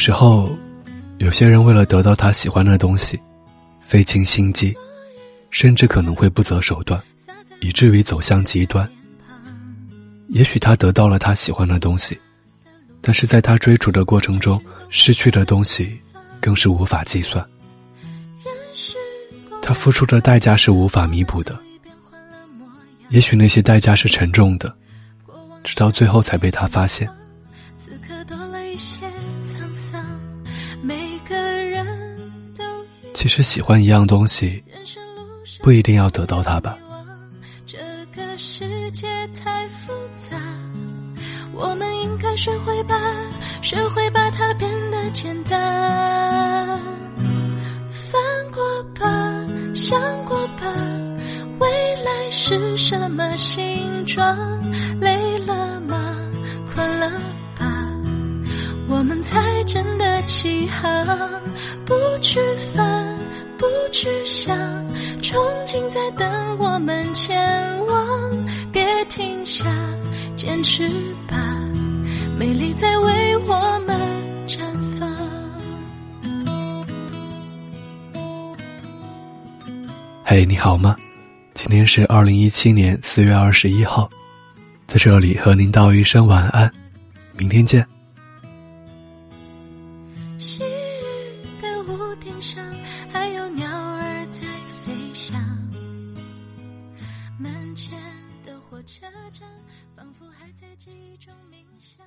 时候，有些人为了得到他喜欢的东西，费尽心机，甚至可能会不择手段，以至于走向极端。也许他得到了他喜欢的东西，但是在他追逐的过程中，失去的东西更是无法计算。他付出的代价是无法弥补的。也许那些代价是沉重的，直到最后才被他发现。其实喜欢一样东西，不一定要得到它吧。这个世界太复杂，我们应该学会把学会把它变得简单。翻过吧，想过吧，未来是什么形状？累我们才真的起航，不去烦，不去想，憧憬在等我们前往。别停下，坚持吧，美丽在为我们绽放。嘿，你好吗？今天是二零一七年四月二十一号，在这里和您道一声晚安，明天见。的屋顶上，还有鸟儿在飞翔。门前的火车站，仿佛还在记忆中鸣响。